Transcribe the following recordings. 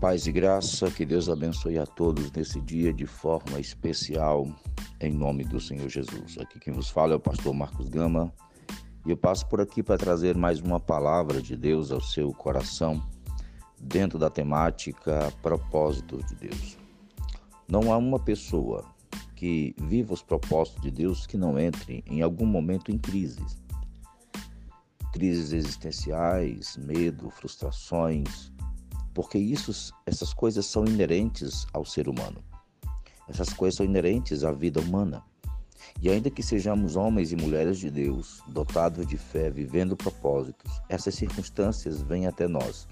Paz e graça, que Deus abençoe a todos nesse dia de forma especial, em nome do Senhor Jesus. Aqui quem vos fala é o pastor Marcos Gama e eu passo por aqui para trazer mais uma palavra de Deus ao seu coração, dentro da temática propósito de Deus. Não há uma pessoa que viva os propósitos de Deus que não entre em algum momento em crises. Crises existenciais, medo, frustrações, porque isso, essas coisas são inerentes ao ser humano. Essas coisas são inerentes à vida humana. E ainda que sejamos homens e mulheres de Deus, dotados de fé, vivendo propósitos, essas circunstâncias vêm até nós.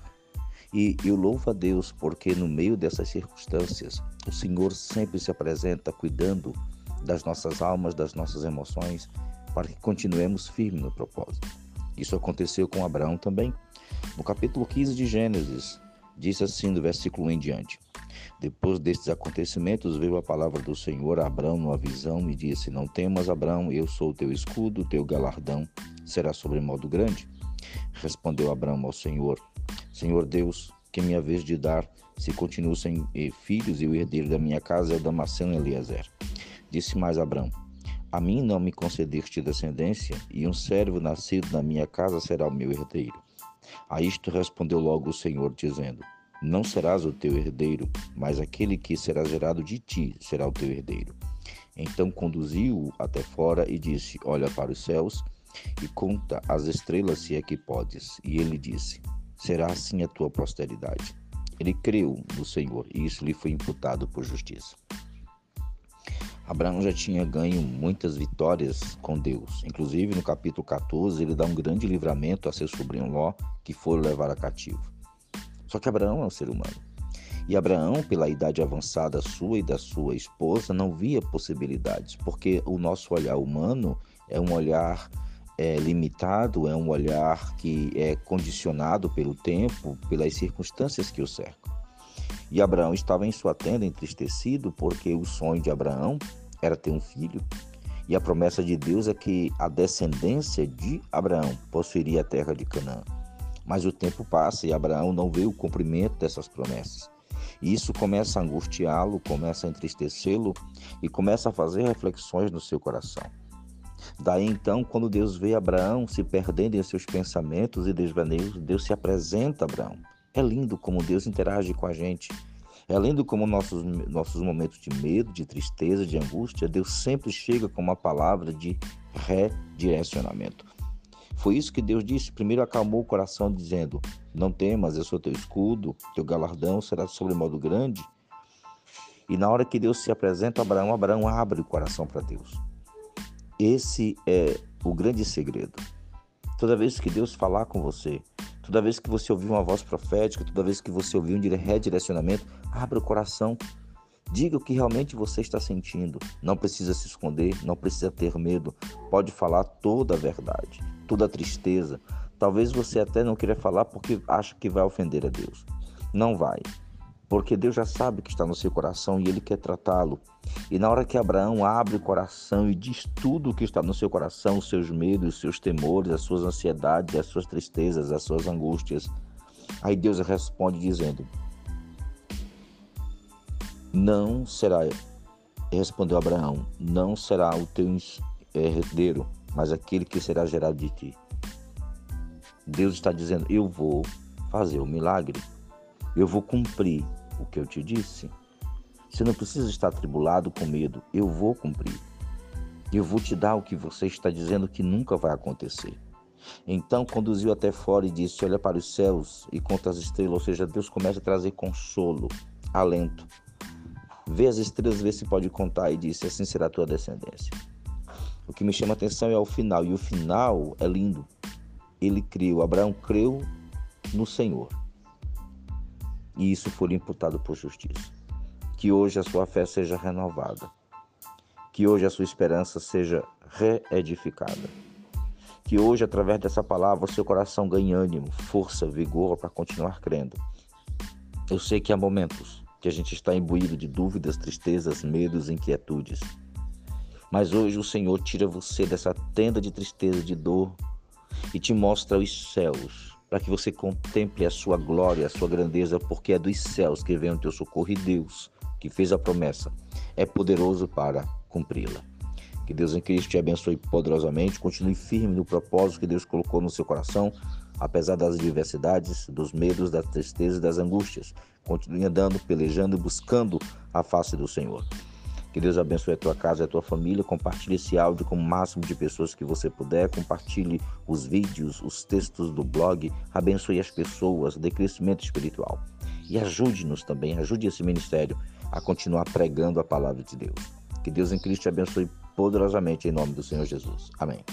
E eu louvo a Deus porque no meio dessas circunstâncias, o Senhor sempre se apresenta cuidando das nossas almas, das nossas emoções, para que continuemos firmes no propósito. Isso aconteceu com Abraão também. No capítulo 15 de Gênesis, Disse assim do versículo 1 em diante: Depois destes acontecimentos veio a palavra do Senhor a Abraão numa visão e disse: Não temas, Abraão, eu sou o teu escudo, o teu galardão será sobremodo grande. Respondeu Abraão ao Senhor: Senhor Deus, que minha vez de dar, se continuo sem filhos e o herdeiro da minha casa é o Damasceno Eliezer. Disse mais Abraão: A mim não me concedeste descendência, e um servo nascido na minha casa será o meu herdeiro. A isto respondeu logo o Senhor, dizendo: Não serás o teu herdeiro, mas aquele que será gerado de ti será o teu herdeiro. Então conduziu-o até fora e disse: Olha para os céus e conta as estrelas, se é que podes. E ele disse: Será assim a tua posteridade. Ele creu no Senhor e isso lhe foi imputado por justiça. Abraão já tinha ganho muitas vitórias com Deus. Inclusive, no capítulo 14, ele dá um grande livramento a seu sobrinho Ló, que foram levar a cativo. Só que Abraão é um ser humano. E Abraão, pela idade avançada sua e da sua esposa, não via possibilidades, porque o nosso olhar humano é um olhar é, limitado, é um olhar que é condicionado pelo tempo, pelas circunstâncias que o cercam. E Abraão estava em sua tenda entristecido porque o sonho de Abraão era ter um filho. E a promessa de Deus é que a descendência de Abraão possuiria a terra de Canaã. Mas o tempo passa e Abraão não vê o cumprimento dessas promessas. E isso começa a angustiá-lo, começa a entristecê-lo e começa a fazer reflexões no seu coração. Daí então, quando Deus vê Abraão se perdendo em seus pensamentos e desvaneios, Deus se apresenta a Abraão é lindo como Deus interage com a gente. É lindo como nossos, nossos momentos de medo, de tristeza, de angústia, Deus sempre chega com uma palavra de redirecionamento. Foi isso que Deus disse. Primeiro acalmou o coração, dizendo: Não temas, eu sou teu escudo, teu galardão será sobre modo grande. E na hora que Deus se apresenta a Abraão, Abraão abre o coração para Deus. Esse é o grande segredo. Toda vez que Deus falar com você, Toda vez que você ouvir uma voz profética, toda vez que você ouvir um redirecionamento, abra o coração. Diga o que realmente você está sentindo. Não precisa se esconder, não precisa ter medo. Pode falar toda a verdade, toda a tristeza. Talvez você até não queira falar porque acha que vai ofender a Deus. Não vai porque Deus já sabe que está no seu coração e Ele quer tratá-lo. E na hora que Abraão abre o coração e diz tudo o que está no seu coração, os seus medos, os seus temores, as suas ansiedades, as suas tristezas, as suas angústias, aí Deus responde dizendo: Não será, respondeu Abraão, não será o teu herdeiro, mas aquele que será gerado de ti. Deus está dizendo: Eu vou fazer o milagre eu vou cumprir o que eu te disse. Você não precisa estar tribulado com medo. Eu vou cumprir. Eu vou te dar o que você está dizendo que nunca vai acontecer. Então conduziu até fora e disse: Olha para os céus e conta as estrelas. Ou seja, Deus começa a trazer consolo, alento. Vê as estrelas, vê se pode contar. E disse: Assim será a tua descendência. O que me chama a atenção é o final. E o final é lindo. Ele creu, Abraão creu no Senhor e isso for imputado por justiça. Que hoje a sua fé seja renovada. Que hoje a sua esperança seja reedificada. Que hoje, através dessa palavra, o seu coração ganhe ânimo, força, vigor para continuar crendo. Eu sei que há momentos que a gente está imbuído de dúvidas, tristezas, medos, inquietudes. Mas hoje o Senhor tira você dessa tenda de tristeza, de dor e te mostra os céus para que você contemple a sua glória, a sua grandeza, porque é dos céus que vem o teu socorro e Deus, que fez a promessa, é poderoso para cumpri-la. Que Deus em Cristo te abençoe poderosamente, continue firme no propósito que Deus colocou no seu coração, apesar das adversidades, dos medos, das tristezas e das angústias. Continue andando, pelejando e buscando a face do Senhor. Que Deus abençoe a tua casa a tua família. Compartilhe esse áudio com o máximo de pessoas que você puder. Compartilhe os vídeos, os textos do blog. Abençoe as pessoas, dê crescimento espiritual. E ajude-nos também, ajude esse ministério a continuar pregando a palavra de Deus. Que Deus em Cristo te abençoe poderosamente em nome do Senhor Jesus. Amém.